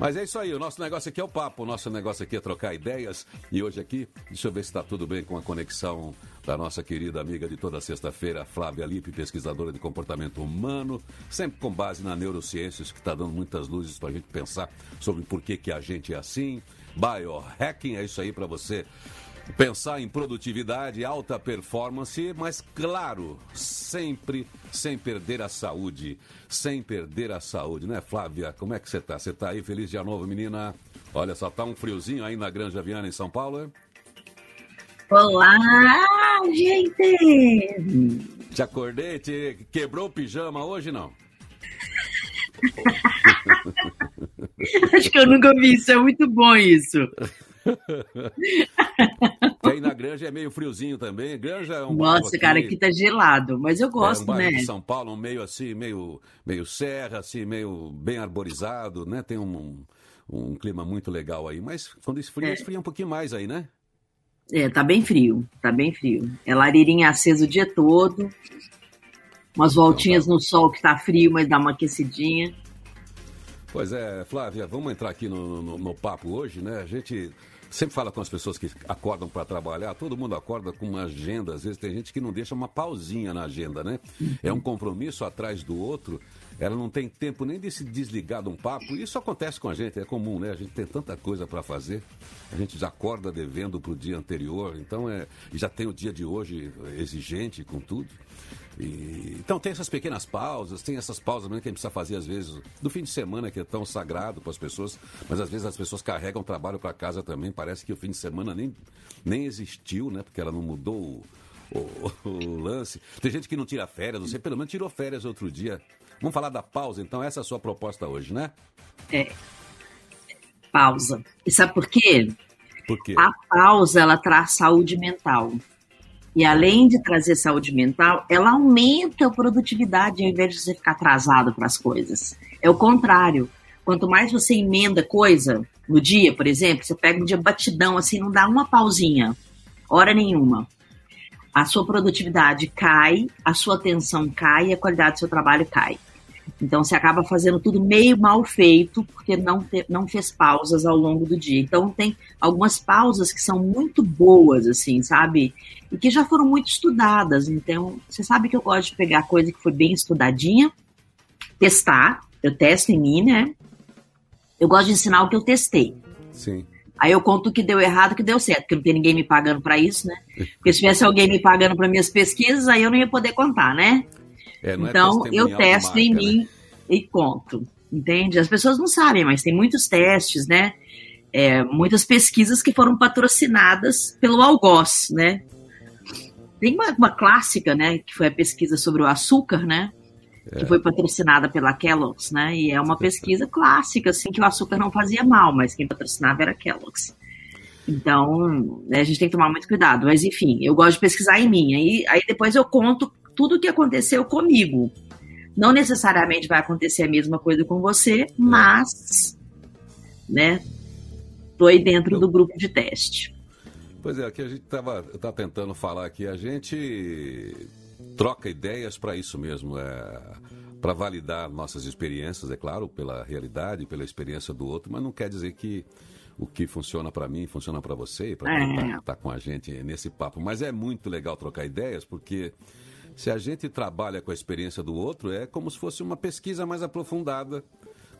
Mas é isso aí, o nosso negócio aqui é o papo, o nosso negócio aqui é trocar ideias. E hoje aqui, deixa eu ver se está tudo bem com a conexão da nossa querida amiga de toda sexta-feira, Flávia Lippe, pesquisadora de comportamento humano, sempre com base na neurociências, que está dando muitas luzes para a gente pensar sobre por que, que a gente é assim. Biohacking é isso aí para você pensar em produtividade, alta performance, mas claro, sempre sem perder a saúde, sem perder a saúde, né, Flávia? Como é que você tá? Você tá aí feliz dia novo, menina? Olha só, tá um friozinho aí na Granja Viana em São Paulo, é? Olá, gente! Te acordei, te quebrou o pijama hoje não? Acho que eu nunca vi isso, é muito bom isso. aí na Granja é meio friozinho também. Granja é um Nossa, cara, aqui tá gelado, mas eu gosto, é um né? de São Paulo, um meio assim, meio, meio serra, assim, meio bem arborizado, né? Tem um, um, um clima muito legal aí. Mas quando esfria, é. esfria um pouquinho mais aí, né? É, tá bem frio, tá bem frio. É lareirinha acesa o dia todo. Umas voltinhas então, tá. no sol que tá frio, mas dá uma aquecidinha. Pois é, Flávia, vamos entrar aqui no, no, no papo hoje, né? A gente sempre fala com as pessoas que acordam para trabalhar, todo mundo acorda com uma agenda, às vezes tem gente que não deixa uma pausinha na agenda, né? É um compromisso atrás do outro, ela não tem tempo nem de se desligar de um papo. Isso acontece com a gente, é comum, né? A gente tem tanta coisa para fazer, a gente já acorda devendo para o dia anterior, então é, já tem o dia de hoje exigente com tudo. E, então tem essas pequenas pausas, tem essas pausas mesmo que a gente precisa fazer às vezes do fim de semana que é tão sagrado para as pessoas, mas às vezes as pessoas carregam trabalho para casa também. Parece que o fim de semana nem, nem existiu, né? Porque ela não mudou o, o, o lance. Tem gente que não tira férias, você pelo menos tirou férias outro dia. Vamos falar da pausa, então essa é a sua proposta hoje, né? É. Pausa. E sabe por quê? Por quê? A pausa ela traz saúde mental. E além de trazer saúde mental, ela aumenta a produtividade ao invés de você ficar atrasado para as coisas. É o contrário. Quanto mais você emenda coisa no dia, por exemplo, você pega um dia batidão, assim, não dá uma pausinha, hora nenhuma. A sua produtividade cai, a sua atenção cai e a qualidade do seu trabalho cai. Então você acaba fazendo tudo meio mal feito porque não, te, não fez pausas ao longo do dia. Então tem algumas pausas que são muito boas, assim, sabe? E que já foram muito estudadas. Então, você sabe que eu gosto de pegar coisa que foi bem estudadinha, testar. Eu testo em mim, né? Eu gosto de ensinar o que eu testei. Sim. Aí eu conto o que deu errado, o que deu certo, porque não tem ninguém me pagando para isso, né? Porque se tivesse alguém me pagando para minhas pesquisas, aí eu não ia poder contar, né? É, então, é eu testo marca, em mim né? e conto, entende? As pessoas não sabem, mas tem muitos testes, né? É, muitas pesquisas que foram patrocinadas pelo algoz, né? Tem uma, uma, clássica, né, que foi a pesquisa sobre o açúcar, né? É. Que foi patrocinada pela Kellogg's, né? E é uma pesquisa clássica, assim, que o açúcar não fazia mal, mas quem patrocinava era a Kellogg's. Então, né, a gente tem que tomar muito cuidado. Mas, enfim, eu gosto de pesquisar em mim. Aí, aí depois eu conto tudo o que aconteceu comigo. Não necessariamente vai acontecer a mesma coisa com você, mas, né, tô aí dentro do grupo de teste. Pois é, aqui a gente estava tá tentando falar aqui, a gente troca ideias para isso mesmo, é, para validar nossas experiências, é claro, pela realidade, pela experiência do outro, mas não quer dizer que o que funciona para mim funciona para você, para quem está é. tá com a gente nesse papo. Mas é muito legal trocar ideias, porque se a gente trabalha com a experiência do outro, é como se fosse uma pesquisa mais aprofundada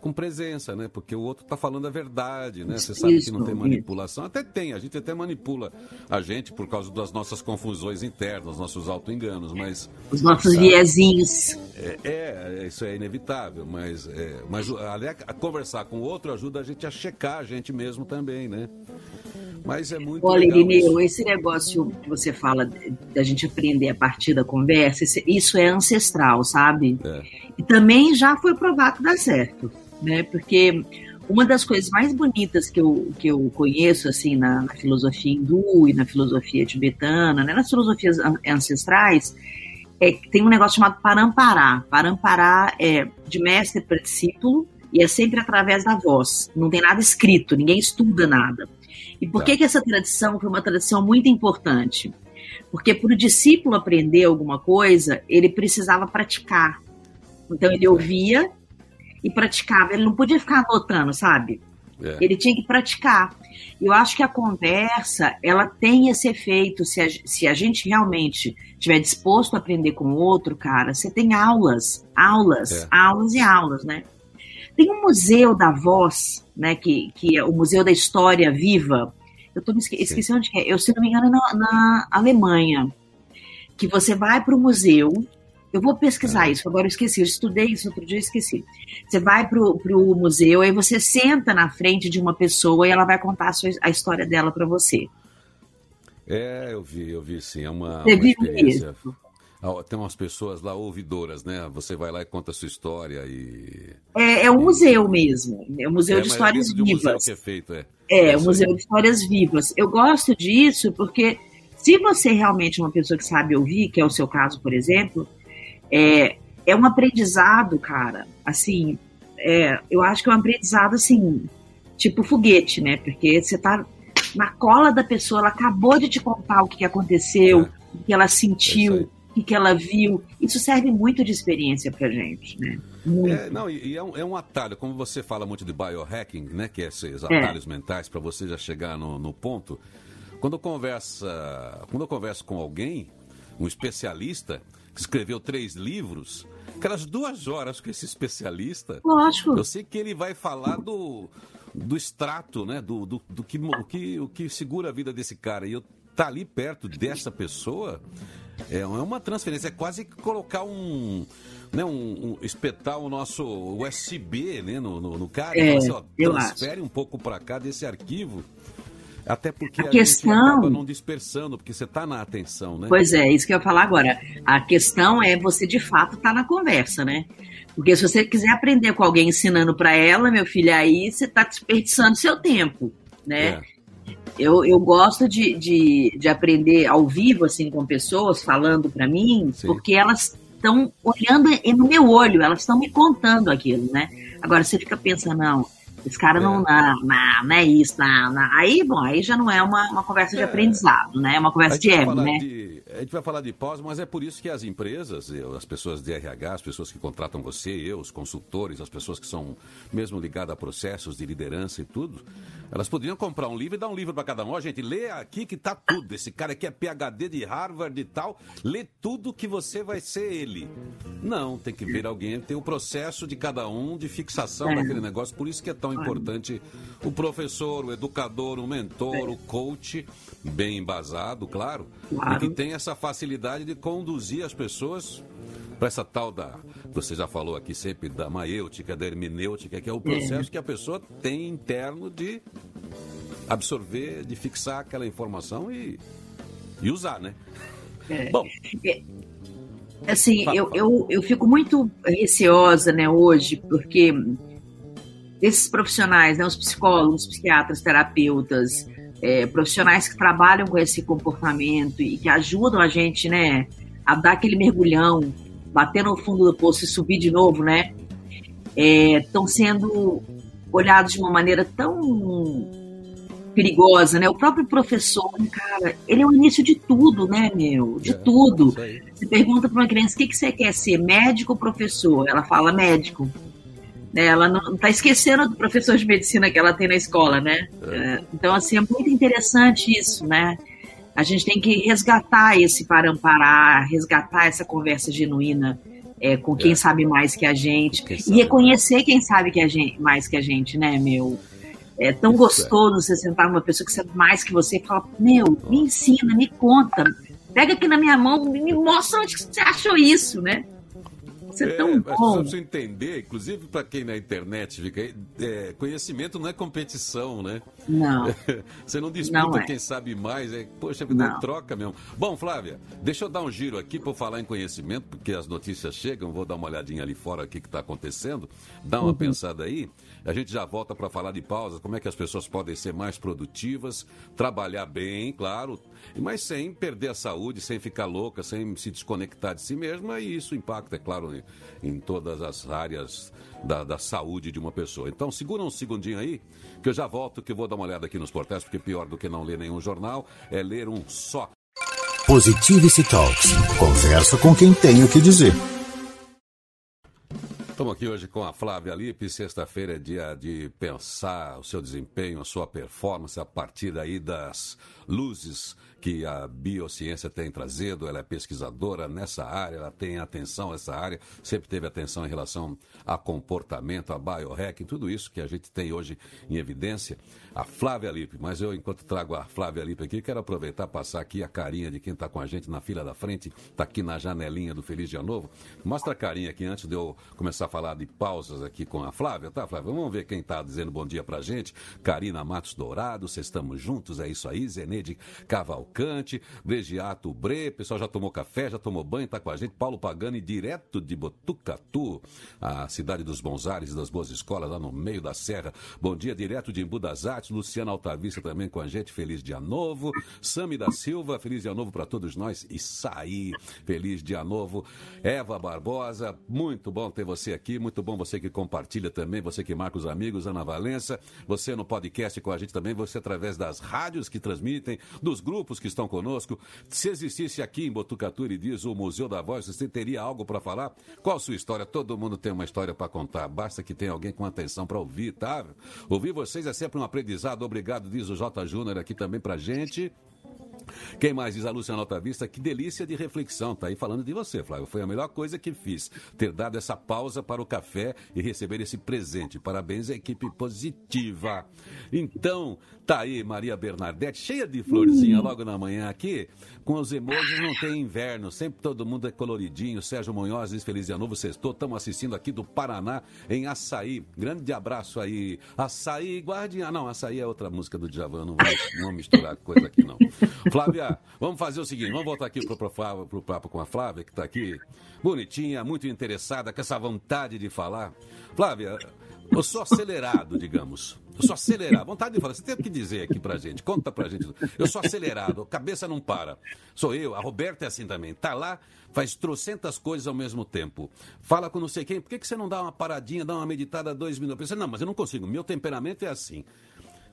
com presença, né? Porque o outro está falando a verdade, né? Você sabe isso, que não tem manipulação. Isso. Até tem, a gente até manipula a gente por causa das nossas confusões internas, nossos auto-enganos, mas... Os nossos sabe, viezinhos. É, é, isso é inevitável, mas, é, mas aliás, conversar com o outro ajuda a gente a checar a gente mesmo também, né? Mas é muito Olha, Irineu, esse negócio que você fala da gente aprender a partir da conversa, isso é ancestral, sabe? É. E também já foi provado que dá certo né? Porque uma das coisas mais bonitas que eu, que eu conheço, assim, na, na filosofia hindu e na filosofia tibetana, né? nas filosofias ancestrais, é que tem um negócio chamado parampará. Parampará é de mestre para discípulo e é sempre através da voz. Não tem nada escrito, ninguém estuda nada. E por que, tá. que essa tradição foi uma tradição muito importante? Porque para o discípulo aprender alguma coisa, ele precisava praticar. Então ele ouvia e praticava. Ele não podia ficar anotando, sabe? É. Ele tinha que praticar. Eu acho que a conversa, ela tem esse efeito. Se a, se a gente realmente estiver disposto a aprender com o outro, cara, você tem aulas, aulas, é. aulas e aulas, né? Tem um museu da voz, né, que, que é o Museu da História Viva. Eu tô me esque esqueci onde é. Eu, se não me engano, é na, na Alemanha. Que você vai para o museu eu vou pesquisar é. isso, agora eu esqueci. Eu estudei isso outro dia e esqueci. Você vai para o museu, aí você senta na frente de uma pessoa e ela vai contar a, sua, a história dela para você. É, eu vi, eu vi sim. É uma, você uma experiência. Isso. Ah, tem umas pessoas lá ouvidoras, né? Você vai lá e conta a sua história e. É, é um museu mesmo. É um museu é, de histórias vivas. Museu que é feito, é. É, um museu de histórias vivas. Eu gosto disso porque se você realmente é uma pessoa que sabe ouvir, que é o seu caso, por exemplo, é, é um aprendizado, cara, assim, é, eu acho que é um aprendizado, assim, tipo foguete, né? Porque você tá na cola da pessoa, ela acabou de te contar o que aconteceu, é. o que ela sentiu, é o que ela viu. Isso serve muito de experiência pra gente, né? É, não, e é um, é um, atalho, como você fala muito de biohacking, né? Que é esses é. atalhos mentais para você já chegar no, no ponto. Quando eu, conversa, quando eu converso com alguém, um especialista, que escreveu três livros, aquelas duas horas com esse especialista. Lógico. Eu sei que ele vai falar do, do extrato, né? Do, do, do que, o, que, o que segura a vida desse cara. E eu tá ali perto dessa pessoa é, é uma transferência, é quase colocar um. Né, um, um espetar o nosso USB né, no, no, no cara é, assim, ó, transfere um pouco para cá desse arquivo até porque a, a questão acaba não dispersando, porque você está na atenção, né? Pois é, isso que eu ia falar agora. A questão é você de fato estar tá na conversa, né? Porque se você quiser aprender com alguém ensinando para ela, meu filho, aí você está desperdiçando seu tempo, né? É. Eu, eu gosto de, de, de aprender ao vivo, assim, com pessoas falando para mim, Sim. porque elas estão olhando no meu olho, elas estão me contando aquilo, né? Agora você fica pensando, não, esse cara é. não, não, não, não é isso, não, não. Aí, bom, aí já não é uma, uma conversa de é. aprendizado, né? É uma conversa de ego, né? De, a gente vai falar de pós, mas é por isso que as empresas, as pessoas de RH, as pessoas que contratam você, eu, os consultores, as pessoas que são mesmo ligadas a processos de liderança e tudo, elas poderiam comprar um livro e dar um livro para cada um. Ó, gente, lê aqui que tá tudo. Esse cara aqui é PhD de Harvard e tal. Lê tudo que você vai ser ele. Não, tem que ver alguém, tem o processo de cada um de fixação daquele negócio. Por isso que é tão importante o professor, o educador, o mentor, o coach, bem embasado, claro, e que tem essa facilidade de conduzir as pessoas para essa tal da, você já falou aqui sempre da maêutica, da hermenêutica, que é o processo é. que a pessoa tem interno de absorver, de fixar aquela informação e, e usar, né? É. Bom. É, assim, fala, eu, fala. Eu, eu fico muito receosa, né, hoje, porque esses profissionais, né, os psicólogos, psiquiatras, terapeutas, é, profissionais que trabalham com esse comportamento e que ajudam a gente, né, a dar aquele mergulhão, bater no fundo do poço e subir de novo, né, estão é, sendo olhados de uma maneira tão perigosa, né? O próprio professor, cara, ele é o início de tudo, né, meu? De é, tudo. Você pergunta para uma criança o que, que você quer ser, médico ou professor? Ela fala médico. Né? Ela não está esquecendo do professor de medicina que ela tem na escola, né? É. é. Então, assim, é muito interessante isso, né? A gente tem que resgatar esse paramparar, resgatar essa conversa genuína é, com quem é. sabe mais que a gente e reconhecer quem sabe que a gente, mais que a gente, né, meu? É tão isso gostoso é. você sentar numa pessoa que sabe mais que você e falar, meu, me ensina, me conta, pega aqui na minha mão, me mostra onde você achou isso, né? Isso é, é tão bom. Você entender, inclusive para quem na internet fica é, conhecimento não é competição, né? Não. você não disputa não é. quem sabe mais, é, poxa, é troca mesmo. Bom, Flávia, deixa eu dar um giro aqui para falar em conhecimento, porque as notícias chegam, vou dar uma olhadinha ali fora o que está acontecendo, dá uma uhum. pensada aí. A gente já volta para falar de pausas, como é que as pessoas podem ser mais produtivas, trabalhar bem, claro, mas sem perder a saúde, sem ficar louca, sem se desconectar de si mesma, e isso impacta, é claro, em, em todas as áreas da, da, saúde de uma pessoa. Então, segura um segundinho aí, que eu já volto, que eu vou dar uma olhada aqui nos portais, porque pior do que não ler nenhum jornal é ler um só. Positivity Talks. Conversa com quem tem o que dizer. Estamos aqui hoje com a Flávia Lippe. Sexta-feira é dia de pensar o seu desempenho, a sua performance a partir aí das luzes que a biociência tem trazido. Ela é pesquisadora nessa área, ela tem atenção essa área, sempre teve atenção em relação a comportamento, a biohacking, tudo isso que a gente tem hoje em evidência. A Flávia Lippe, mas eu, enquanto trago a Flávia Lippe aqui, quero aproveitar passar aqui a carinha de quem está com a gente na fila da frente, está aqui na janelinha do Feliz Dia Novo. Mostra a carinha aqui antes de eu começar a falar de pausas aqui com a Flávia, tá, Flávia? Vamos ver quem está dizendo bom dia pra gente. Karina Matos Dourado, vocês estamos juntos, é isso aí. Zeneide Cavalcante, Bregiato Bre, pessoal já tomou café, já tomou banho, está com a gente. Paulo Pagani, direto de Botucatu, a cidade dos bons ares e das boas escolas, lá no meio da serra. Bom dia, direto de Embu das Artes. Luciana Altavista também com a gente. Feliz dia novo. Sami da Silva, feliz dia novo para todos nós. E sair, feliz dia novo. Eva Barbosa, muito bom ter você aqui. Muito bom você que compartilha também, você que marca os amigos. Ana Valença, você no podcast com a gente também, você através das rádios que transmitem, dos grupos que estão conosco. Se existisse aqui em Botucatu, ele diz o Museu da Voz, você teria algo para falar? Qual a sua história? Todo mundo tem uma história para contar. Basta que tenha alguém com atenção para ouvir, tá? Ouvir vocês é sempre um aprendizado. Obrigado, diz o J. Júnior aqui também pra gente. Quem mais diz a Luciana Vista? Que delícia de reflexão. Tá aí falando de você, Flávio. Foi a melhor coisa que fiz. Ter dado essa pausa para o café e receber esse presente. Parabéns à equipe positiva. Então, tá aí Maria Bernadette, cheia de florzinha logo na manhã aqui. Com os emojis não tem inverno. Sempre todo mundo é coloridinho. Sérgio Munhoz diz Feliz Dia Novo, sextou. Estamos assistindo aqui do Paraná, em Açaí. Grande abraço aí. Açaí, guardiã. Não, Açaí é outra música do Djavan. Não vou misturar coisa aqui, não. Flávia, vamos fazer o seguinte, vamos voltar aqui para o papo com a Flávia, que está aqui, bonitinha, muito interessada, com essa vontade de falar. Flávia, eu sou acelerado, digamos. Eu sou acelerado. Vontade de falar. Você tem que dizer aqui pra gente. Conta pra gente. Eu sou acelerado. Cabeça não para. Sou eu. A Roberta é assim também. Tá lá, faz trocentas coisas ao mesmo tempo. Fala com não sei quem. Por que, que você não dá uma paradinha, dá uma meditada dois minutos? Pensa, não, mas eu não consigo. Meu temperamento é assim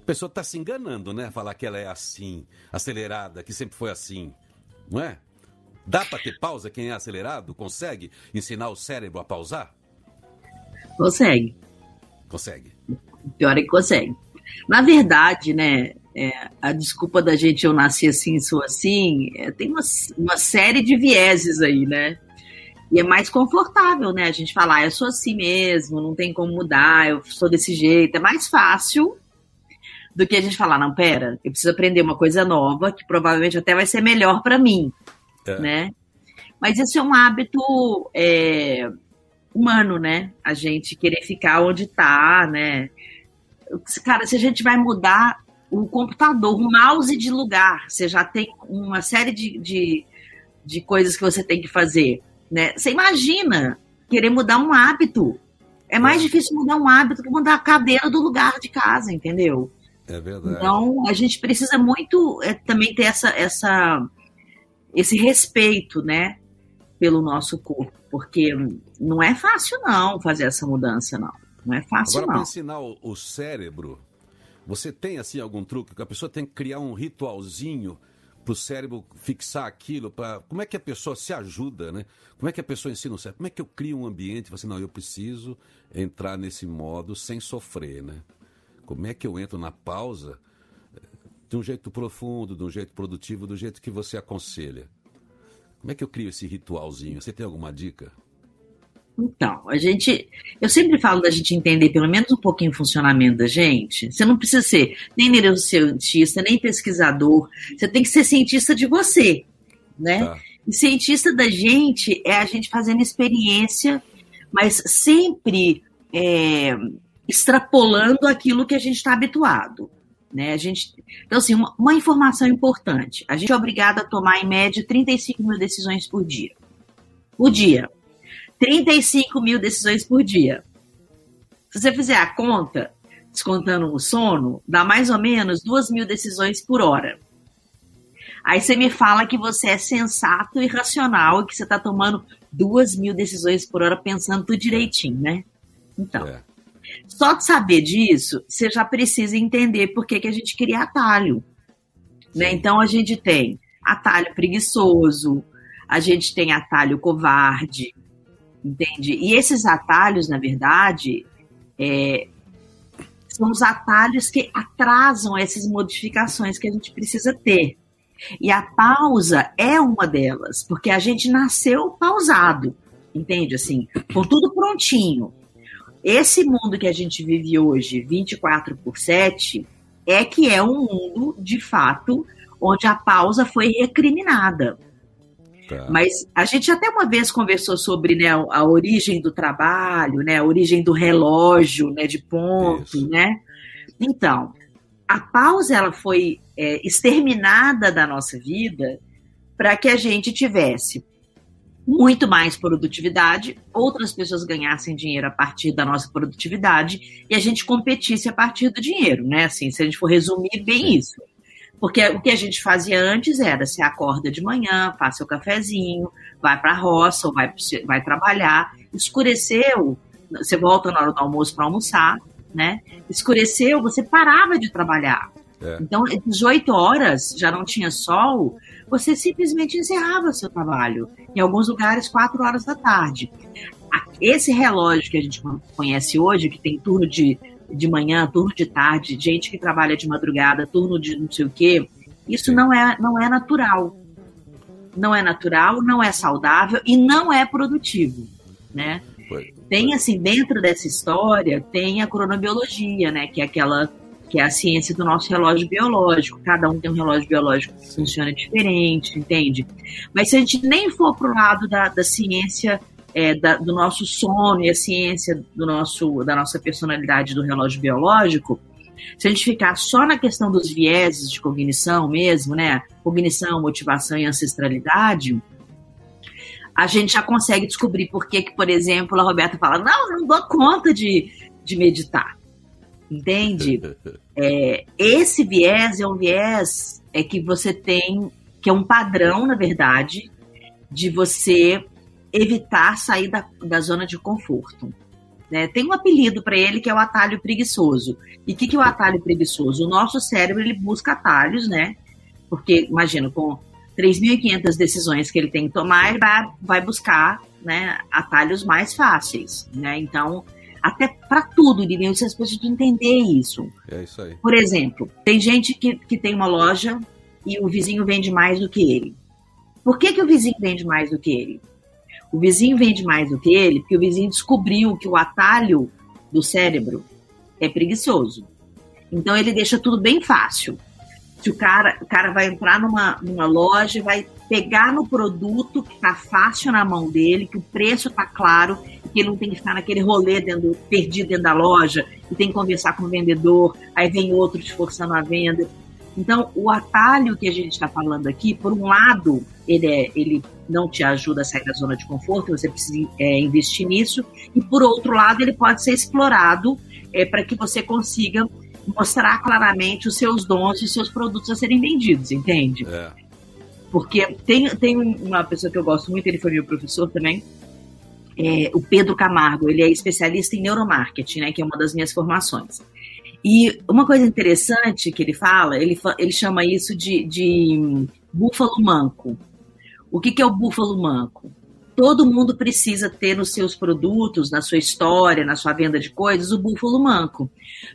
pessoa está se enganando, né? Falar que ela é assim, acelerada, que sempre foi assim. Não é? Dá para ter pausa quem é acelerado? Consegue ensinar o cérebro a pausar? Consegue. Consegue. Pior é que consegue. Na verdade, né, é, a desculpa da gente eu nasci assim, sou assim, é, tem uma, uma série de vieses aí, né? E é mais confortável, né? A gente falar, ah, eu sou assim mesmo, não tem como mudar, eu sou desse jeito. É mais fácil do que a gente falar, não, pera, eu preciso aprender uma coisa nova que provavelmente até vai ser melhor para mim, é. né? Mas isso é um hábito é, humano, né? A gente querer ficar onde tá, né? Cara, se a gente vai mudar o computador, o mouse de lugar, você já tem uma série de, de, de coisas que você tem que fazer, né? Você imagina querer mudar um hábito. É mais é. difícil mudar um hábito que mudar a cadeira do lugar de casa, entendeu? É verdade. Então, a gente precisa muito é, também ter essa, essa, esse respeito, né, pelo nosso corpo, porque não é fácil não fazer essa mudança, não. Não é fácil Agora, não. para ensinar o, o cérebro, você tem assim algum truque que a pessoa tem que criar um ritualzinho para o cérebro fixar aquilo, para como é que a pessoa se ajuda, né? Como é que a pessoa ensina o cérebro? Como é que eu crio um ambiente? Assim, não, eu preciso entrar nesse modo sem sofrer, né? Como é que eu entro na pausa de um jeito profundo, de um jeito produtivo, do jeito que você aconselha? Como é que eu crio esse ritualzinho? Você tem alguma dica? Então, a gente. Eu sempre falo da gente entender pelo menos um pouquinho o funcionamento da gente. Você não precisa ser nem neurocientista, nem pesquisador. Você tem que ser cientista de você, né? Tá. E cientista da gente é a gente fazendo experiência, mas sempre é, extrapolando aquilo que a gente está habituado. Né? A gente, então, assim, uma, uma, informação importante: a gente é obrigado a tomar, em média, 35 mil decisões por dia. Por dia. 35 mil decisões por dia. Se você fizer a conta, descontando o sono, dá mais ou menos 2 mil decisões por hora. Aí você me fala que você é sensato e racional e que você está tomando 2 mil decisões por hora pensando tudo direitinho, né? Então. É. Só de saber disso, você já precisa entender por que, que a gente cria atalho. Né? Então a gente tem atalho preguiçoso, a gente tem atalho covarde, Entende? E esses atalhos, na verdade, é, são os atalhos que atrasam essas modificações que a gente precisa ter. E a pausa é uma delas, porque a gente nasceu pausado, entende? Assim, com tudo prontinho. Esse mundo que a gente vive hoje, 24 por 7, é que é um mundo, de fato, onde a pausa foi recriminada. Tá. Mas a gente até uma vez conversou sobre né, a origem do trabalho, né, a origem do relógio né, de ponto, Isso. né? Então, a pausa ela foi é, exterminada da nossa vida para que a gente tivesse muito mais produtividade, outras pessoas ganhassem dinheiro a partir da nossa produtividade e a gente competisse a partir do dinheiro, né? Assim, se a gente for resumir bem isso. Porque o que a gente fazia antes era você acorda de manhã, faz seu cafezinho, vai para a roça ou vai, vai trabalhar, escureceu, você volta na hora do almoço para almoçar, né? Escureceu, você parava de trabalhar. É. Então, 18 horas, já não tinha sol, você simplesmente encerrava seu trabalho. Em alguns lugares, 4 horas da tarde. Esse relógio que a gente conhece hoje, que tem turno de, de manhã, turno de tarde, gente que trabalha de madrugada, turno de não sei o quê, isso não é, não é natural. Não é natural, não é saudável e não é produtivo, né? Tem, assim, dentro dessa história, tem a cronobiologia, né? Que é aquela que é a ciência do nosso relógio biológico. Cada um tem um relógio biológico que funciona diferente, entende? Mas se a gente nem for para o lado da, da ciência é, da, do nosso sono e a ciência do nosso, da nossa personalidade do relógio biológico, se a gente ficar só na questão dos vieses de cognição mesmo, né? Cognição, motivação e ancestralidade, a gente já consegue descobrir por que, que por exemplo, a Roberta fala: não, não dou conta de, de meditar. Entende? É, esse viés é um viés é que você tem, que é um padrão, na verdade, de você evitar sair da, da zona de conforto. Né? Tem um apelido para ele que é o atalho preguiçoso. E o que, que é o atalho preguiçoso? O nosso cérebro ele busca atalhos, né? Porque, imagina, com 3.500 decisões que ele tem que tomar, ele vai, vai buscar né, atalhos mais fáceis. Né? Então, até para tudo, Lilian, pessoas precisam entender isso. É isso aí. Por exemplo, tem gente que, que tem uma loja e o vizinho vende mais do que ele. Por que, que o vizinho vende mais do que ele? O vizinho vende mais do que ele porque o vizinho descobriu que o atalho do cérebro é preguiçoso. Então ele deixa tudo bem fácil que o cara, o cara vai entrar numa, numa loja e vai pegar no produto que está fácil na mão dele, que o preço está claro, que ele não tem que ficar naquele rolê dentro, perdido dentro da loja, e tem que conversar com o vendedor, aí vem outro esforçando a venda. Então, o atalho que a gente está falando aqui, por um lado, ele, é, ele não te ajuda a sair da zona de conforto, você precisa é, investir nisso, e por outro lado, ele pode ser explorado é, para que você consiga mostrar claramente os seus dons e seus produtos a serem vendidos, entende? É. Porque tem, tem uma pessoa que eu gosto muito, ele foi meu professor também, é, o Pedro Camargo, ele é especialista em neuromarketing, né, que é uma das minhas formações. E uma coisa interessante que ele fala, ele, ele chama isso de, de búfalo manco. O que, que é o búfalo manco? todo mundo precisa ter nos seus produtos, na sua história, na sua venda de coisas, o búfalo manco.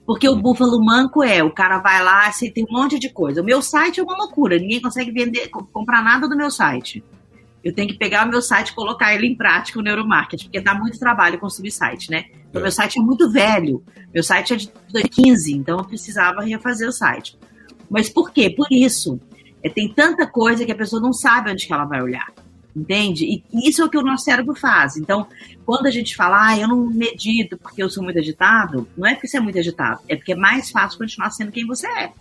Porque o búfalo manco é, o cara vai lá, assim, tem um monte de coisa. O meu site é uma loucura, ninguém consegue vender, comprar nada do meu site. Eu tenho que pegar o meu site e colocar ele em prática, o neuromarketing, porque dá muito trabalho construir site, né? O meu site é muito velho. Meu site é de 2015, então eu precisava refazer o site. Mas por quê? Por isso. É, tem tanta coisa que a pessoa não sabe onde que ela vai olhar entende? E isso é o que o nosso cérebro faz. Então, quando a gente fala, ah, eu não medito porque eu sou muito agitado, não é porque você é muito agitado, é porque é mais fácil continuar sendo quem você é.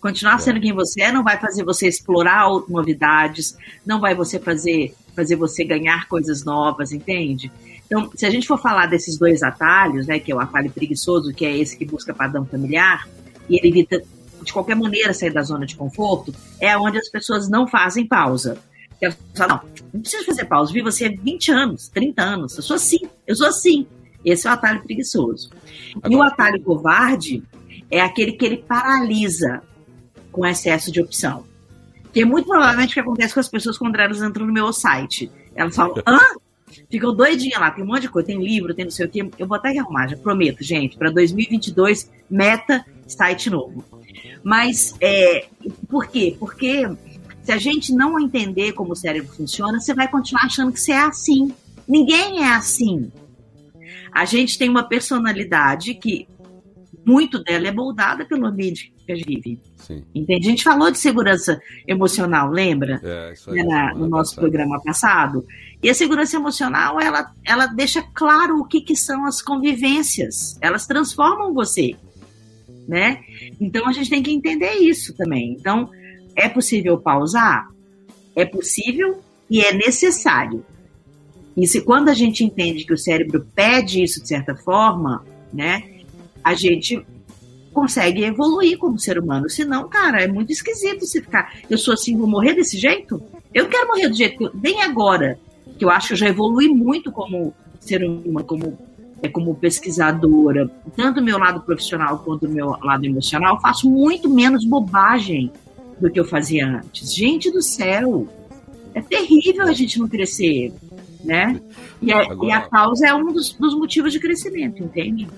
Continuar é. sendo quem você é não vai fazer você explorar novidades, não vai você fazer, fazer você ganhar coisas novas, entende? Então, se a gente for falar desses dois atalhos, né, que é o atalho preguiçoso, que é esse que busca padrão familiar, e ele evita de qualquer maneira sair da zona de conforto, é onde as pessoas não fazem pausa. Quero falar, não, não precisa fazer pausa, vi você há 20 anos, 30 anos, eu sou assim, eu sou assim. Esse é o atalho preguiçoso. Agora... E o atalho covarde é aquele que ele paralisa com excesso de opção. Que é muito provavelmente o que acontece com as pessoas quando elas entram no meu site. Elas falam, hã? ficam doidinha lá, tem um monte de coisa, tem livro, tem não sei o quê. Eu vou até arrumar, já prometo, gente, para 2022, meta, site novo. Mas, é, por quê? Porque se a gente não entender como o cérebro funciona, você vai continuar achando que você é assim. Ninguém é assim. A gente tem uma personalidade que muito dela é moldada pelo ambiente que a gente vive. Sim. Entende? A gente falou de segurança emocional, lembra? É, isso aí, Na, no nosso passado. programa passado. E a segurança emocional, ela, ela deixa claro o que, que são as convivências. Elas transformam você, né? Então, a gente tem que entender isso também. Então, é possível pausar? É possível e é necessário. E se quando a gente entende que o cérebro pede isso de certa forma, né, a gente consegue evoluir como ser humano. Senão, cara, é muito esquisito se ficar. Eu sou assim, vou morrer desse jeito? Eu quero morrer do jeito que eu. Bem agora, que eu acho que eu já evolui muito como ser humano, como, é, como pesquisadora, tanto do meu lado profissional quanto do meu lado emocional, faço muito menos bobagem do que eu fazia antes. Gente do céu, é terrível a gente não crescer né? E a, Agora... e a pausa é um dos, dos motivos de crescimento, entende?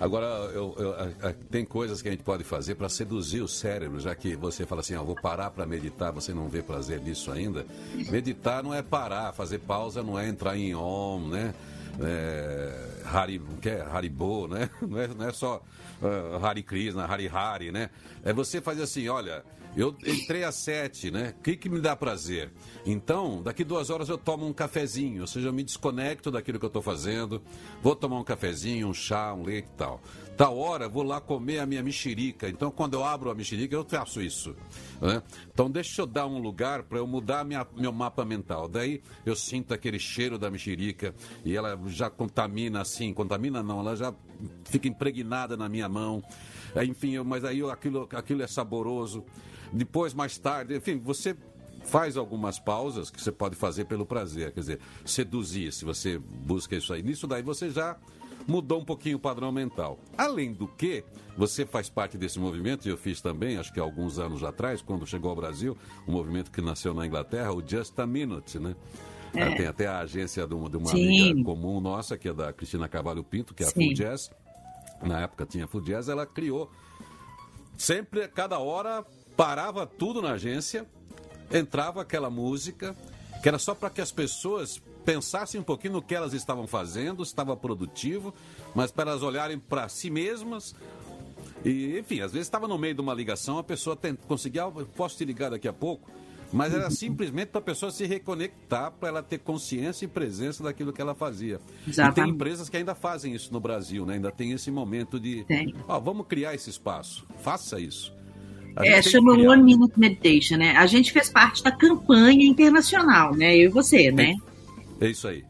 Agora, eu, eu, tem coisas que a gente pode fazer para seduzir o cérebro, já que você fala assim, ó, vou parar para meditar, você não vê prazer nisso ainda. Meditar não é parar, fazer pausa não é entrar em om, né? É, Hari, que é? Haribo, né? Não é, não é só uh, Hari Krishna, Hari Hari, né? É você fazer assim, olha, eu entrei às sete, né? O que, que me dá prazer? Então, daqui duas horas eu tomo um cafezinho, ou seja, eu me desconecto daquilo que eu estou fazendo, vou tomar um cafezinho, um chá, um leite e tal. Tal hora, vou lá comer a minha mexerica. Então, quando eu abro a mexerica, eu faço isso. Né? Então, deixa eu dar um lugar para eu mudar minha, meu mapa mental. Daí, eu sinto aquele cheiro da mexerica e ela já contamina assim, contamina não, ela já fica impregnada na minha mão. Enfim, eu, mas aí aquilo, aquilo é saboroso. Depois, mais tarde, enfim, você faz algumas pausas que você pode fazer pelo prazer, quer dizer, seduzir, se você busca isso aí. Nisso daí você já mudou um pouquinho o padrão mental. Além do que, você faz parte desse movimento, e eu fiz também, acho que alguns anos atrás, quando chegou ao Brasil, um movimento que nasceu na Inglaterra, o Just a Minute, né? É. Tem até a agência de uma, de uma amiga comum nossa, que é da Cristina Cavalho Pinto, que é a Full Jazz. Na época tinha a Full Jazz, ela criou sempre, cada hora, parava tudo na agência, entrava aquela música, que era só para que as pessoas pensassem um pouquinho no que elas estavam fazendo, estava produtivo, mas para elas olharem para si mesmas. E, enfim, às vezes estava no meio de uma ligação, a pessoa tem, conseguia, ah, posso te ligar daqui a pouco, mas era simplesmente para a pessoa se reconectar, para ela ter consciência e presença daquilo que ela fazia. Exatamente. E tem empresas que ainda fazem isso no Brasil, né? ainda tem esse momento de, ó, vamos criar esse espaço, faça isso. É, chama One Minute Meditation, né? A gente fez parte da campanha internacional, né? Eu e você, né? É, é isso aí.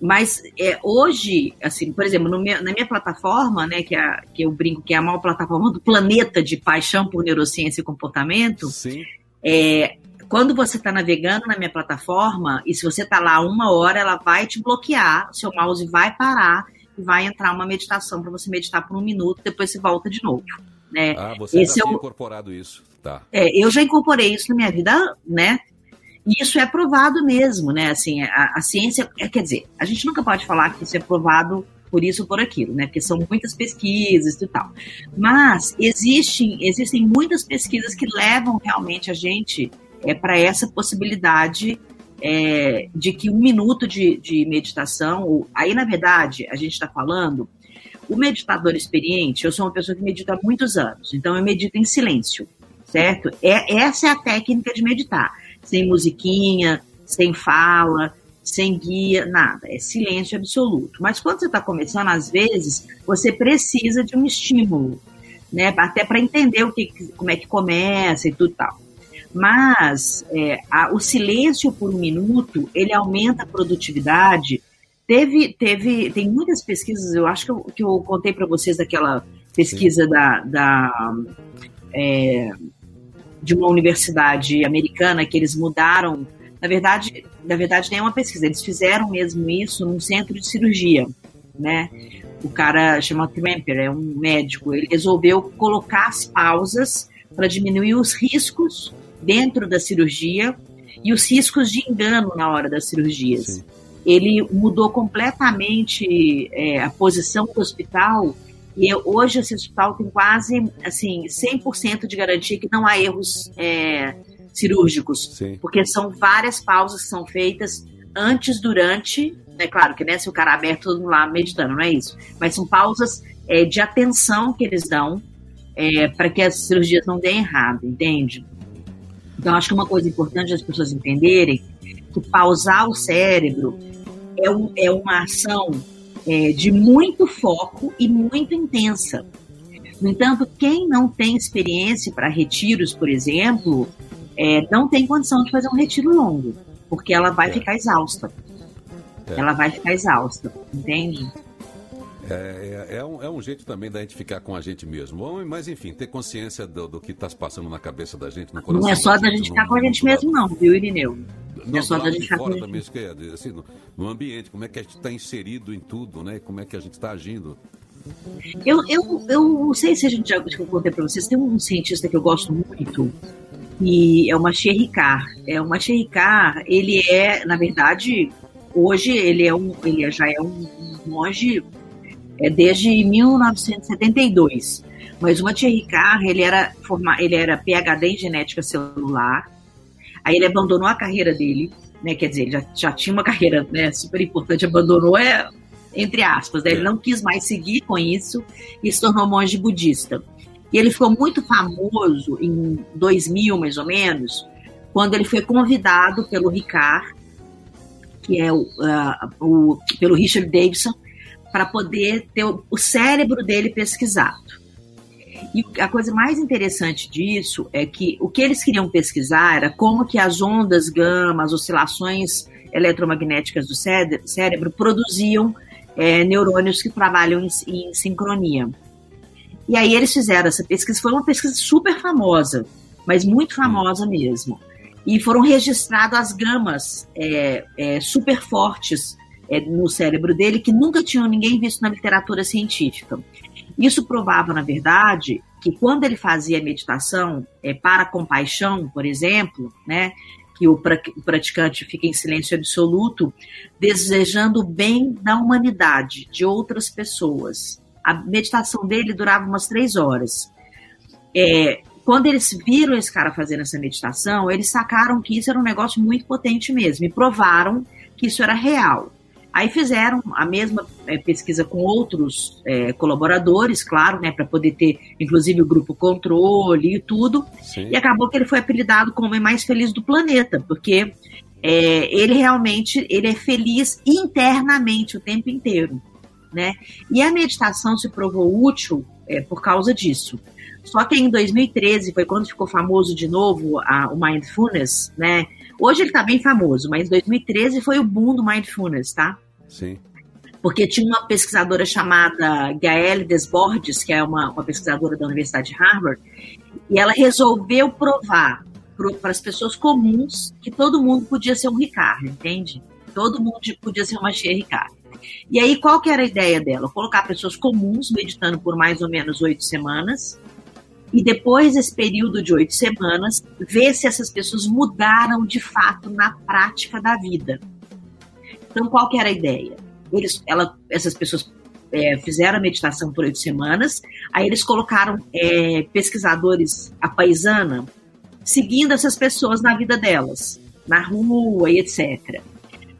Mas é, hoje, assim, por exemplo, meu, na minha plataforma, né, que, é, que eu brinco que é a maior plataforma do planeta de paixão por neurociência e comportamento, Sim. É, quando você está navegando na minha plataforma, e se você está lá uma hora, ela vai te bloquear, seu mouse vai parar e vai entrar uma meditação para você meditar por um minuto, depois você volta de novo. Né? Ah, você Esse já é o... incorporado isso. Tá. É, eu já incorporei isso na minha vida, né? E isso é provado mesmo, né? Assim, a, a ciência, é, quer dizer, a gente nunca pode falar que isso é provado por isso ou por aquilo, né? Porque são muitas pesquisas e tal. Mas existem, existem muitas pesquisas que levam realmente a gente é, para essa possibilidade é, de que um minuto de, de meditação, aí na verdade a gente está falando o meditador experiente, eu sou uma pessoa que medita há muitos anos, então eu medito em silêncio, certo? É, essa é a técnica de meditar. Sem musiquinha, sem fala, sem guia, nada. É silêncio absoluto. Mas quando você está começando, às vezes, você precisa de um estímulo, né? Até para entender o que, como é que começa e tudo tal. Mas é, a, o silêncio por um minuto, ele aumenta a produtividade Teve, teve, tem muitas pesquisas, eu acho que eu, que eu contei para vocês daquela pesquisa da, da é, de uma universidade americana que eles mudaram, na verdade, na verdade nem é uma pesquisa, eles fizeram mesmo isso num centro de cirurgia, né? O cara chama Tramper, é um médico, ele resolveu colocar as pausas para diminuir os riscos dentro da cirurgia e os riscos de engano na hora das cirurgias. Sim. Ele mudou completamente é, a posição do hospital e hoje esse hospital tem quase assim 100% de garantia que não há erros é, cirúrgicos, Sim. porque são várias pausas que são feitas antes, durante, é claro que né, se o cara aberto todo mundo lá meditando, não é isso, mas são pausas é, de atenção que eles dão é, para que as cirurgias não deem errado, entende? Então acho que uma coisa importante as pessoas entenderem que pausar o cérebro é, um, é uma ação é, de muito foco e muito intensa. No entanto, quem não tem experiência para retiros, por exemplo, é, não tem condição de fazer um retiro longo, porque ela vai é. ficar exausta. É. Ela vai ficar exausta, entende? É, é, é, um, é um jeito também da gente ficar com a gente mesmo. Mas, enfim, ter consciência do, do que está se passando na cabeça da gente, no coração. Não é só da gente, ficar com a gente mesmo, não, viu, Irineu? Não, é só da gente ficar fora também, isso que é, assim, no, no, ambiente, como é que a gente está inserido em tudo, né? Como é que a gente está agindo. Eu, eu, eu não sei se a gente já que eu contei para vocês, tem um cientista que eu gosto muito, e é uma Ricard. É uma Ricard, ele é, na verdade, hoje ele é um, ele já é um monge é desde 1972. Mas o Mathieu Ricard, ele era, forma, ele era PhD em genética celular, aí ele abandonou a carreira dele, né, quer dizer, ele já, já tinha uma carreira né, super importante, abandonou, é, entre aspas, né, ele não quis mais seguir com isso e se tornou monge budista. E ele ficou muito famoso em 2000, mais ou menos, quando ele foi convidado pelo Ricard, que é o, uh, o pelo Richard Davidson, para poder ter o, cérebro dele pesquisado. E a coisa mais interessante disso é que o que eles queriam pesquisar era como que as ondas gama, as oscilações eletromagnéticas do cérebro produziam é, neurônios que trabalham em, em, sincronia. E aí eles fizeram essa pesquisa, foi uma pesquisa super famosa, mas muito famosa mesmo. E foram registradas as gamas é, é, super fortes é, no cérebro dele que nunca tinham ninguém visto na literatura científica. Isso provava, na verdade, que quando ele fazia meditação é, para compaixão, por exemplo, né, que o praticante fica em silêncio absoluto, desejando o bem da humanidade, de outras pessoas. A meditação dele durava umas três horas. É, quando eles viram esse cara fazendo essa meditação, eles sacaram que isso era um negócio muito potente mesmo e provaram que isso era real. Aí fizeram a mesma é, pesquisa com outros é, colaboradores, claro, né, para poder ter, inclusive, o grupo controle e tudo. Sim. E acabou que ele foi apelidado como o homem mais feliz do planeta, porque é, ele realmente ele é feliz internamente o tempo inteiro, né? E a meditação se provou útil é, por causa disso. Só que em 2013 foi quando ficou famoso de novo a, o mindfulness, né? Hoje ele está bem famoso, mas 2013 foi o boom do mindfulness, tá? Sim. Porque tinha uma pesquisadora chamada Gaelle Desbordes, que é uma, uma pesquisadora da Universidade de Harvard, e ela resolveu provar para as pessoas comuns que todo mundo podia ser um Ricardo, entende? Todo mundo podia ser uma Chia Ricardo. E aí, qual que era a ideia dela? Colocar pessoas comuns meditando por mais ou menos oito semanas, e depois desse período de oito semanas, ver se essas pessoas mudaram de fato na prática da vida. Então, qual que era a ideia? Eles, ela, essas pessoas é, fizeram a meditação por oito semanas, aí eles colocaram é, pesquisadores a paisana seguindo essas pessoas na vida delas, na rua e etc.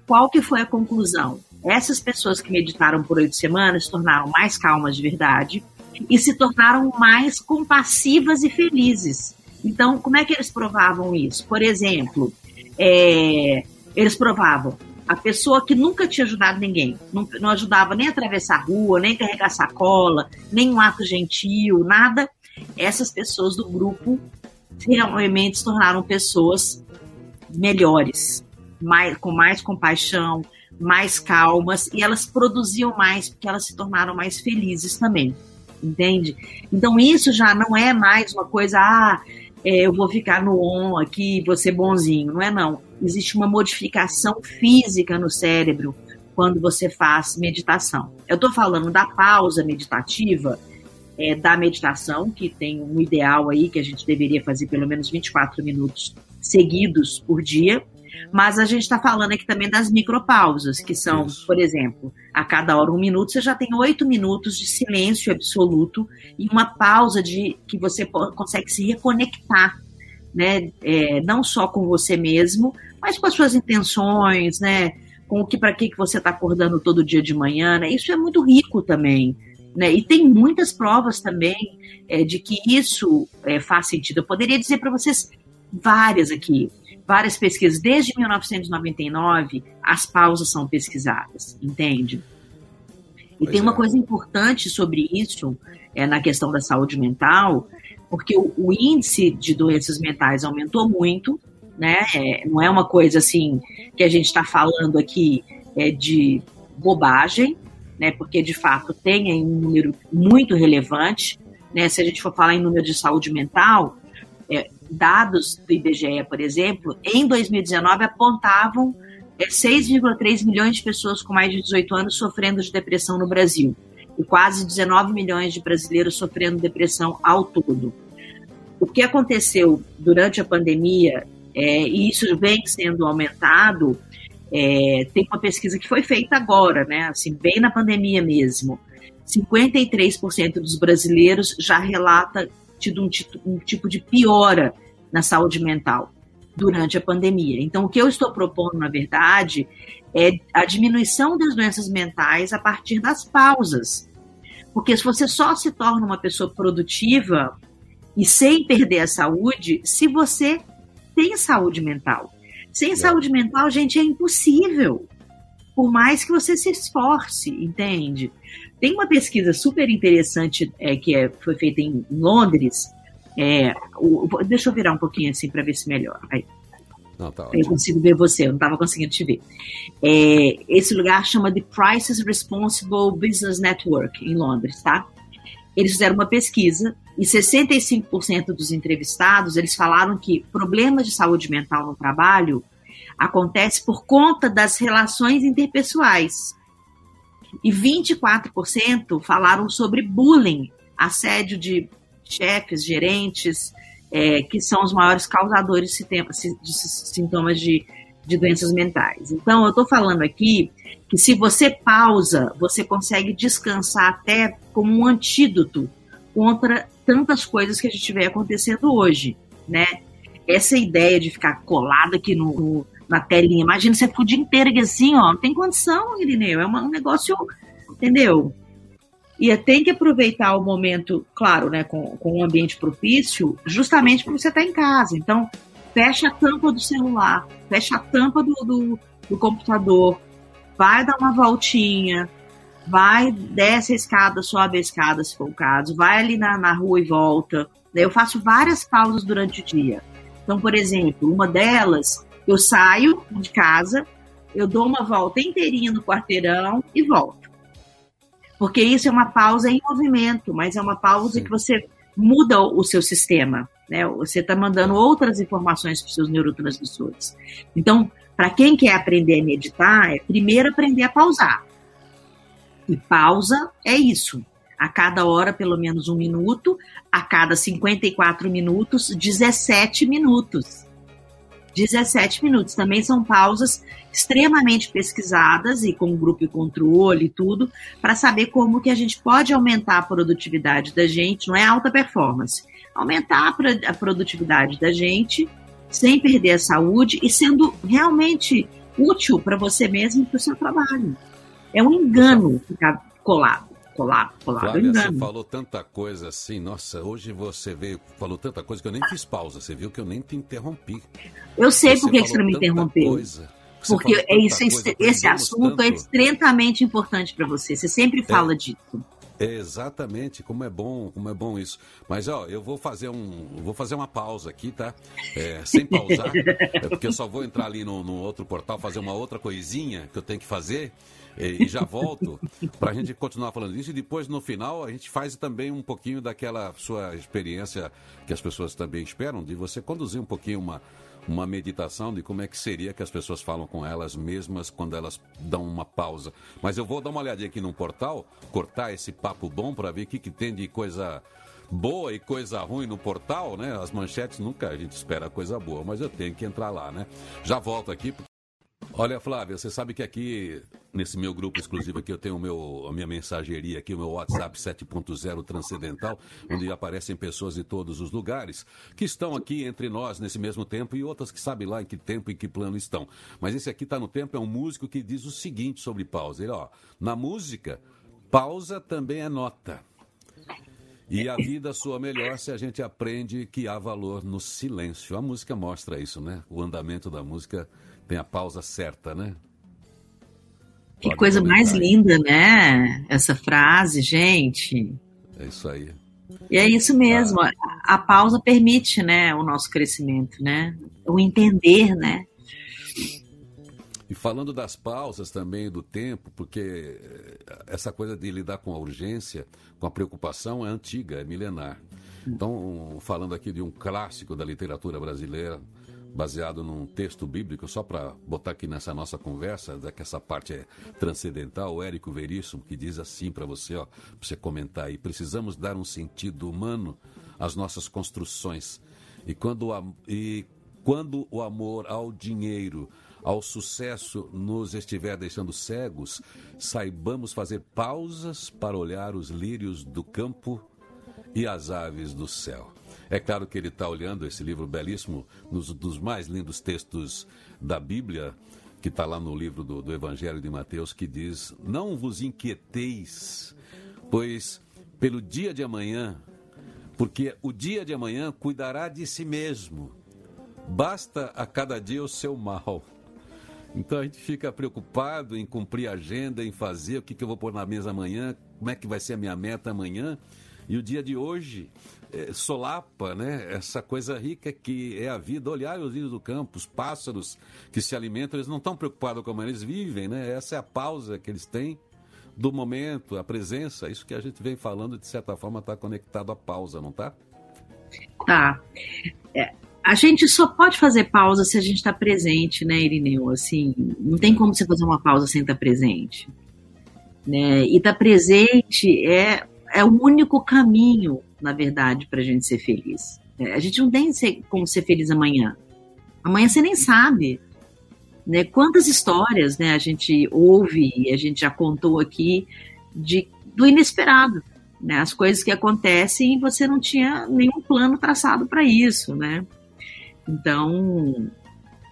Qual que foi a conclusão? Essas pessoas que meditaram por oito semanas se tornaram mais calmas de verdade e se tornaram mais compassivas e felizes. Então, como é que eles provavam isso? Por exemplo, é, eles provavam a pessoa que nunca tinha ajudado ninguém, não, não ajudava nem a atravessar a rua, nem carregar sacola, nem um ato gentil, nada, essas pessoas do grupo realmente se tornaram pessoas melhores, mais, com mais compaixão, mais calmas, e elas produziam mais porque elas se tornaram mais felizes também, entende? Então isso já não é mais uma coisa, ah, é, eu vou ficar no on aqui, vou ser bonzinho, não é não existe uma modificação física no cérebro quando você faz meditação. Eu estou falando da pausa meditativa, é, da meditação, que tem um ideal aí que a gente deveria fazer pelo menos 24 minutos seguidos por dia, Mas a gente está falando aqui também das micropausas, que são, Isso. por exemplo, a cada hora um minuto, você já tem oito minutos de silêncio absoluto e uma pausa de que você consegue se reconectar, né? É, não só com você mesmo, mas com as suas intenções, né? Com o que para que, que você está acordando todo dia de manhã, né? Isso é muito rico também. Né? E tem muitas provas também é, de que isso é, faz sentido. Eu poderia dizer para vocês várias aqui várias pesquisas. Desde 1999, as pausas são pesquisadas, entende? E pois tem uma é. coisa importante sobre isso, é, na questão da saúde mental, porque o, o índice de doenças mentais aumentou muito, né? É, não é uma coisa assim que a gente está falando aqui é, de bobagem, né? Porque de fato tem aí um número muito relevante, né? Se a gente for falar em número de saúde mental, é, dados do IBGE, por exemplo, em 2019 apontavam 6,3 é, milhões de pessoas com mais de 18 anos sofrendo de depressão no Brasil e quase 19 milhões de brasileiros sofrendo depressão ao todo. O que aconteceu durante a pandemia, é, e isso vem sendo aumentado, é, tem uma pesquisa que foi feita agora, né, assim, bem na pandemia mesmo. 53% dos brasileiros já relata tido um, um tipo de piora na saúde mental durante a pandemia. Então, o que eu estou propondo, na verdade, é a diminuição das doenças mentais a partir das pausas. Porque se você só se torna uma pessoa produtiva e sem perder a saúde, se você tem saúde mental. Sem é. saúde mental, gente, é impossível. Por mais que você se esforce, entende? Tem uma pesquisa super interessante é, que é, foi feita em Londres. É, o, deixa eu virar um pouquinho assim para ver se melhor. Aí. Não, tá eu consigo ver você, eu não estava conseguindo te ver. É, esse lugar chama de Prices Responsible Business Network, em Londres, tá? Eles fizeram uma pesquisa e 65% dos entrevistados eles falaram que problemas de saúde mental no trabalho acontece por conta das relações interpessoais e 24% falaram sobre bullying, assédio de chefes, gerentes, é, que são os maiores causadores de sintomas de, de doenças mentais. Então, eu estou falando aqui que se você pausa, você consegue descansar até como um antídoto contra tantas coisas que a gente vê acontecendo hoje, né? Essa ideia de ficar colado aqui no, no na telinha. Imagina você fica o dia inteiro assim, ó, não tem condição, Irineu. É um negócio, entendeu? E tem que aproveitar o momento, claro, né, com, com um ambiente propício, justamente porque você está em casa. Então, fecha a tampa do celular, fecha a tampa do, do, do computador, vai dar uma voltinha, vai, desce a escada, sobe a escada, se for o caso, vai ali na, na rua e volta. Eu faço várias pausas durante o dia. Então, por exemplo, uma delas eu saio de casa, eu dou uma volta inteirinha no quarteirão e volto. Porque isso é uma pausa em movimento, mas é uma pausa Sim. que você muda o seu sistema. Né? Você está mandando outras informações para os seus neurotransmissores. Então, para quem quer aprender a meditar, é primeiro aprender a pausar. E pausa é isso. A cada hora, pelo menos um minuto, a cada 54 minutos, 17 minutos. 17 minutos. Também são pausas extremamente pesquisadas e com grupo e controle e tudo, para saber como que a gente pode aumentar a produtividade da gente, não é alta performance, aumentar a produtividade da gente sem perder a saúde e sendo realmente útil para você mesmo e para o seu trabalho. É um engano ficar colado colado, colado. Flávia, você falou tanta coisa assim, nossa, hoje você veio, falou tanta coisa que eu nem fiz pausa, você viu que eu nem te interrompi. Eu sei por que você me interrompeu. Coisa, porque é isso, esse assunto é tanto. é extremamente importante para você, você sempre é. fala é. disso. Exatamente, como é bom, como é bom isso. Mas ó, eu vou fazer um, vou fazer uma pausa aqui, tá? É, sem pausar, é porque eu só vou entrar ali no, no outro portal fazer uma outra coisinha que eu tenho que fazer. E, já volto para a gente continuar falando disso. E depois, no final, a gente faz também um pouquinho daquela sua experiência que as pessoas também esperam, de você conduzir um pouquinho uma, uma meditação de como é que seria que as pessoas falam com elas mesmas quando elas dão uma pausa. Mas eu vou dar uma olhadinha aqui no portal, cortar esse papo bom para ver o que, que tem de coisa boa e coisa ruim no portal, né? As manchetes nunca a gente espera coisa boa, mas eu tenho que entrar lá, né? Já volto aqui. Olha, Flávia, você sabe que aqui, nesse meu grupo exclusivo aqui, eu tenho meu, a minha mensageria aqui, o meu WhatsApp 7.0 Transcendental, onde aparecem pessoas de todos os lugares que estão aqui entre nós nesse mesmo tempo e outras que sabem lá em que tempo e que plano estão. Mas esse aqui está no tempo, é um músico que diz o seguinte sobre pausa. Ele, ó, na música, pausa também é nota. E a vida soa melhor se a gente aprende que há valor no silêncio. A música mostra isso, né? O andamento da música tem a pausa certa, né? Que Pode coisa comentar. mais linda, né? Essa frase, gente. É isso aí. E é isso mesmo. Ah. A, pausa permite, né, o nosso crescimento, né? O entender, né? E falando das pausas também, do tempo, porque essa coisa de lidar com a urgência, com a preocupação é antiga, é milenar. Então, falando aqui de um clássico da literatura brasileira, baseado num texto bíblico, só para botar aqui nessa nossa conversa, já que essa parte é transcendental, o Érico Veríssimo, que diz assim para você, ó, para você comentar aí, precisamos dar um sentido humano às nossas construções. E quando, a, e quando o amor ao dinheiro, ao sucesso nos estiver deixando cegos, saibamos fazer pausas para olhar os lírios do campo e as aves do céu. É claro que ele está olhando esse livro belíssimo, nos, dos mais lindos textos da Bíblia, que está lá no livro do, do Evangelho de Mateus, que diz: Não vos inquieteis, pois pelo dia de amanhã, porque o dia de amanhã cuidará de si mesmo. Basta a cada dia o seu mal. Então a gente fica preocupado em cumprir a agenda, em fazer o que, que eu vou pôr na mesa amanhã, como é que vai ser a minha meta amanhã. E o dia de hoje é, solapa né, essa coisa rica que é a vida. Olhar os lírios do campo, os pássaros que se alimentam, eles não estão preocupados com como eles vivem, né? Essa é a pausa que eles têm do momento, a presença. Isso que a gente vem falando, de certa forma, está conectado à pausa, não está? Tá. É, a gente só pode fazer pausa se a gente está presente, né, Irineu? Assim, não tem como você fazer uma pausa sem estar tá presente. Né? E estar tá presente é é o único caminho, na verdade, para a gente ser feliz. É, a gente não tem como ser feliz amanhã. Amanhã você nem sabe. Né? Quantas histórias né, a gente ouve e a gente já contou aqui de, do inesperado. Né? As coisas que acontecem e você não tinha nenhum plano traçado para isso. Né? Então,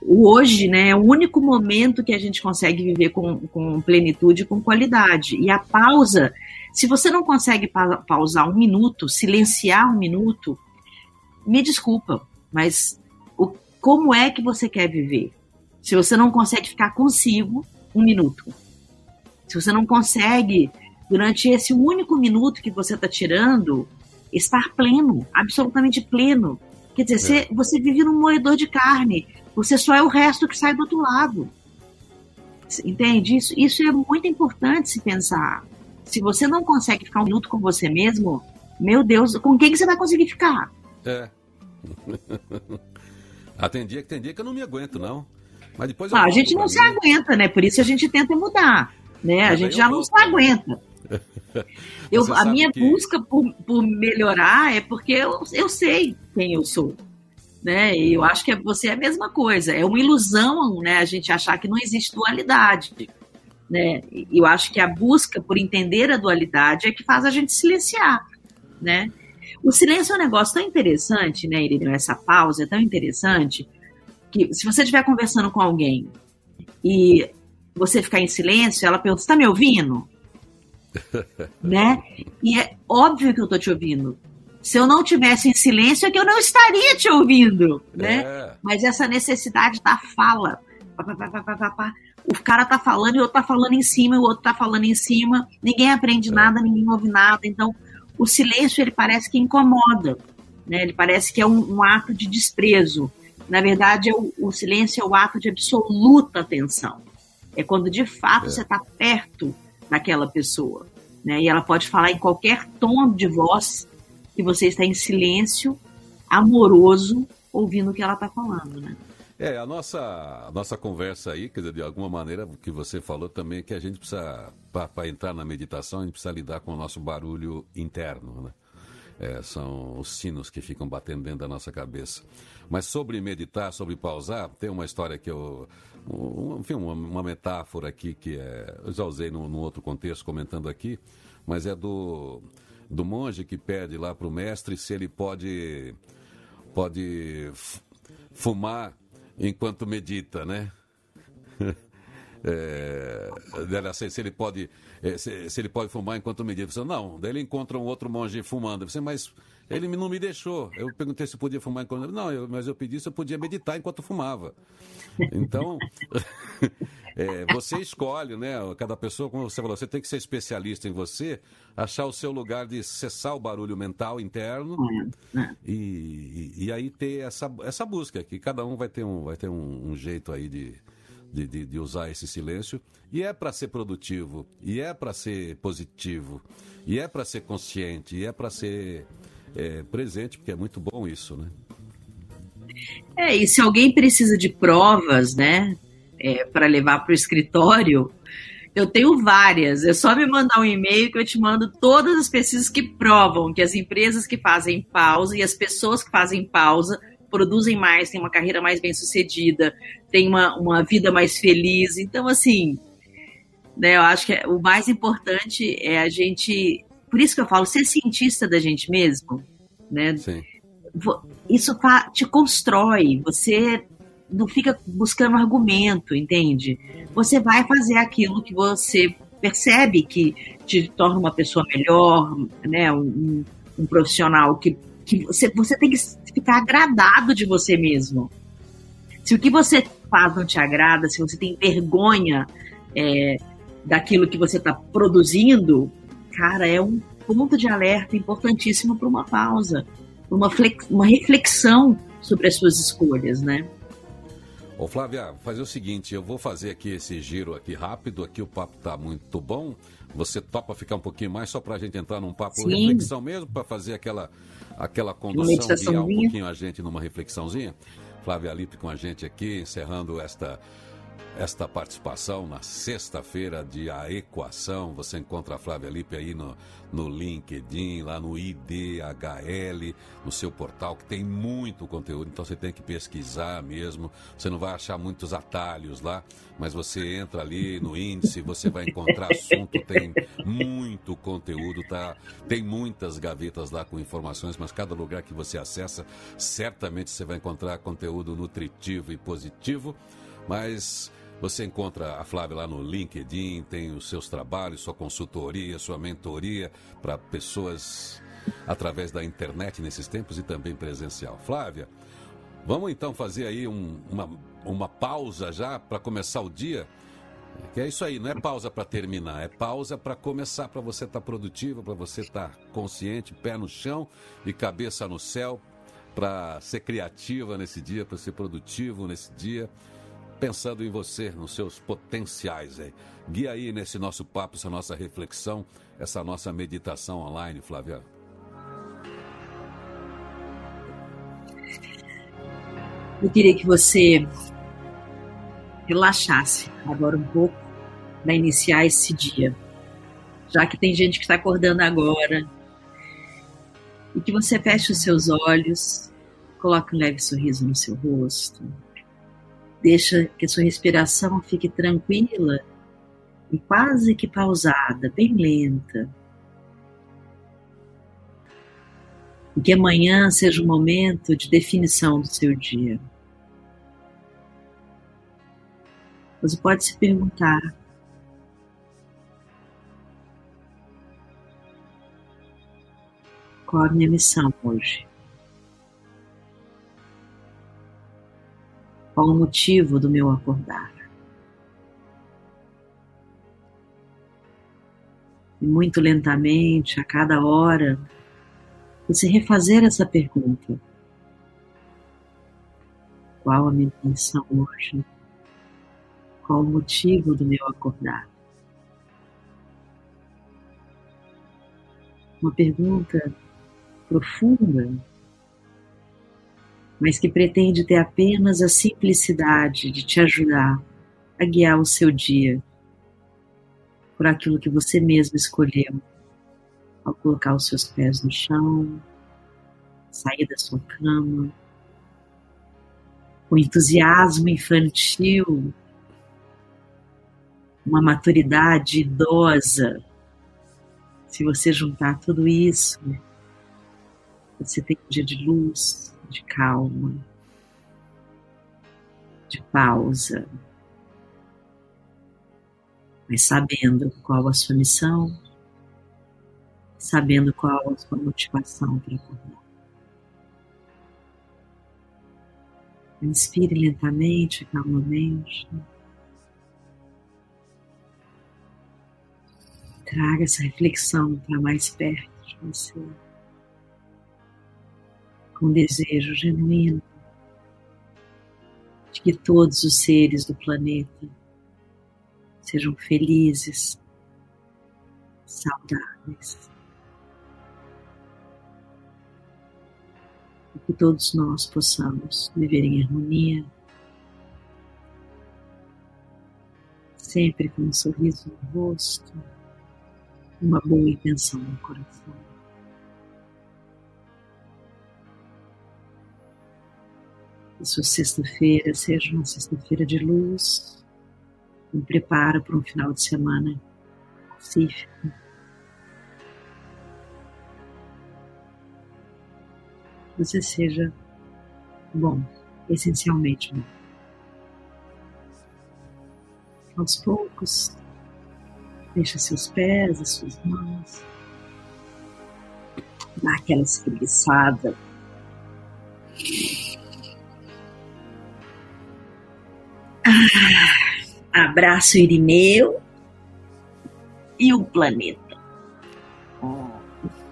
o hoje né, é o único momento que a gente consegue viver com, com plenitude, com qualidade. E a pausa se você não consegue pa pausar um minuto, silenciar um minuto, me desculpa, mas o, como é que você quer viver? Se você não consegue ficar consigo um minuto, se você não consegue, durante esse único minuto que você está tirando, estar pleno, absolutamente pleno. Quer dizer, é. você, você vive num moedor de carne, você só é o resto que sai do outro lado. Entende? Isso, isso é muito importante se pensar. Se você não consegue ficar um minuto com você mesmo, meu Deus, com quem que você vai conseguir ficar? É. ah, tem dia que tem dia que eu não me aguento, não. Mas depois ah, a gente não mim. se aguenta, né? Por isso a gente tenta mudar, né? Mas a gente já não se aguenta. Eu, a minha que... busca por, por melhorar é porque eu, eu sei quem eu sou. Né? E eu acho que você é a mesma coisa. É uma ilusão né, a gente achar que não existe dualidade. Né? Eu acho que a busca por entender a dualidade é que faz a gente silenciar, né? O silêncio é um negócio tão interessante, né, Irineu? Essa pausa é tão interessante que se você estiver conversando com alguém e você ficar em silêncio, ela pergunta, está me ouvindo? né? E é óbvio que eu estou te ouvindo. Se eu não tivesse em silêncio, é que eu não estaria te ouvindo, né? É. Mas essa necessidade da fala, pá, pá, pá, o cara tá falando e o outro tá falando em cima, e o outro tá falando em cima, ninguém aprende nada, ninguém ouve nada. Então, o silêncio ele parece que incomoda, né? Ele parece que é um, um ato de desprezo. Na verdade, é o, o, silêncio é o ato de absoluta atenção. É quando de fato é. você está perto daquela pessoa, né? E ela pode falar em qualquer tom de voz que você está em silêncio, amoroso, ouvindo o que ela está falando, né? É, a nossa, a nossa conversa aí, quer dizer, de alguma maneira, que você falou também é que a gente precisa, para entrar na meditação, a gente precisa lidar com o nosso barulho interno, né? É, são os sinos que ficam batendo dentro da nossa cabeça. Mas sobre meditar, sobre pausar, tem uma história que eu. Um, enfim, uma, uma, metáfora aqui que é, eu já usei num, num outro contexto, comentando aqui, mas é do, do monge que pede lá para o mestre se ele pode, pode fumar enquanto medita, né? É, se ele pode é, se, se, ele pode fumar enquanto medita. Você, não, daí ele encontra um outro monge fumando. Você, mas ele não me deixou. Eu perguntei se podia fumar enquanto. Não, eu, mas eu pedi se eu podia meditar enquanto fumava. Então, é, você escolhe, né? Cada pessoa, como você falou, você tem que ser especialista em você, achar o seu lugar de cessar o barulho mental interno é, é. e, e, e, aí ter essa, essa busca, que cada um vai ter um, vai ter um, um jeito aí de, de, de, de, usar esse silêncio. E é para ser produtivo, e é para ser positivo, e é para ser consciente, e é para ser é, presente, porque é muito bom isso, né? É, e se alguém precisa de provas, né, é, para levar para o escritório, eu tenho várias. É só me mandar um e-mail que eu te mando todas as pesquisas que provam que as empresas que fazem pausa e as pessoas que fazem pausa produzem mais, têm uma carreira mais bem sucedida, têm uma, uma vida mais feliz. Então, assim, né, eu acho que o mais importante é a gente por isso que eu falo, ser cientista da gente mesmo, né? Sim. Isso te constrói, você não fica buscando argumento, entende? Você vai fazer aquilo que você percebe que te torna uma pessoa melhor, né? Um, um profissional que, que você, você tem que ficar agradado de você mesmo. Se o que você faz não te agrada, se você tem vergonha é, daquilo que você está produzindo, cara, é um ponto de alerta importantíssimo para uma pausa, uma, flex, uma reflexão sobre as suas escolhas, né? Ô Flávia, fazer o seguinte, eu vou fazer aqui esse giro aqui rápido, aqui o papo tá muito bom. Você topa ficar um pouquinho mais só para a gente entrar num papo Sim. reflexão mesmo, para fazer aquela, aquela condução, guiar um pouquinho a gente numa reflexãozinha? Flávia Lipe com a gente aqui, encerrando esta esta participação na sexta-feira de A Equação. Você encontra a Flávia Lipe aí no, no LinkedIn, lá no IDHL, no seu portal, que tem muito conteúdo, então você tem que pesquisar mesmo. Você não vai achar muitos atalhos lá, mas você entra ali no índice, você vai encontrar assunto, tem muito conteúdo, tá? Tem muitas gavetas lá com informações, mas cada lugar que você acessa, certamente você vai encontrar conteúdo nutritivo e positivo. Mas você encontra a Flávia lá no LinkedIn, tem os seus trabalhos, sua consultoria, sua mentoria para pessoas através da internet nesses tempos e também presencial. Flávia, vamos então fazer aí um, uma, uma pausa já para começar o dia. Que é isso aí, não é pausa para terminar, é pausa para começar, para você estar tá produtivo, para você estar tá consciente, pé no chão e cabeça no céu, para ser criativa nesse dia, para ser produtivo nesse dia pensando em você, nos seus potenciais aí. Guia aí nesse nosso papo, essa nossa reflexão, essa nossa meditação online, Flávia. Eu queria que você relaxasse agora um pouco para iniciar esse dia. Já que tem gente que está acordando agora. E que você feche os seus olhos, coloque um leve sorriso no seu rosto Deixa que a sua respiração fique tranquila e quase que pausada, bem lenta. E que amanhã seja um momento de definição do seu dia. Você pode se perguntar: qual a minha missão hoje? Qual o motivo do meu acordar? E muito lentamente, a cada hora, você refazer essa pergunta. Qual a minha intenção hoje? Qual o motivo do meu acordar? Uma pergunta profunda mas que pretende ter apenas a simplicidade de te ajudar a guiar o seu dia por aquilo que você mesmo escolheu ao colocar os seus pés no chão, sair da sua cama, o entusiasmo infantil, uma maturidade idosa. Se você juntar tudo isso, você tem um dia de luz, de calma, de pausa, mas sabendo qual a sua missão, sabendo qual a sua motivação para acordar. Inspire lentamente, calmamente. Traga essa reflexão para mais perto de você, com desejo genuíno de que todos os seres do planeta sejam felizes, saudáveis. E que todos nós possamos viver em harmonia, sempre com um sorriso no rosto, uma boa intenção no coração. Sua sexta-feira seja uma sexta-feira de luz, me preparo para um final de semana pacífico. Você seja bom, essencialmente bom. Aos poucos, deixa seus pés, as suas mãos, dá aquela espreguiçada. Abraço Irineu e o planeta.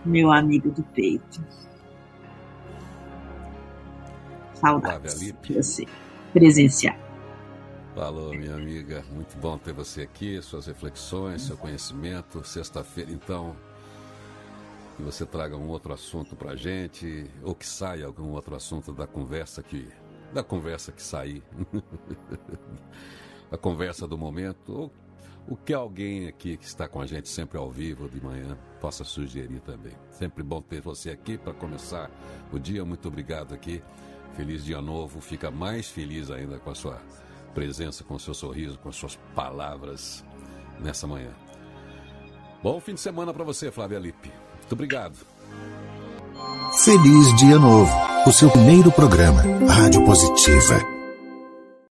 meu amigo do peito. Saudades de você presenciar. Falou, minha amiga. Muito bom ter você aqui, suas reflexões, seu conhecimento. Sexta-feira, então, que você traga um outro assunto pra gente, ou que saia algum outro assunto da conversa que. Da conversa que sair. a conversa do momento, ou o que alguém aqui que está com a gente sempre ao vivo de manhã possa sugerir também. Sempre bom ter você aqui para começar o dia. Muito obrigado aqui. Feliz dia novo. Fica mais feliz ainda com a sua presença, com o seu sorriso, com as suas palavras nessa manhã. Bom fim de semana para você, Flávia Lippe. Muito obrigado. Feliz Dia Novo, o seu primeiro programa, Rádio Positiva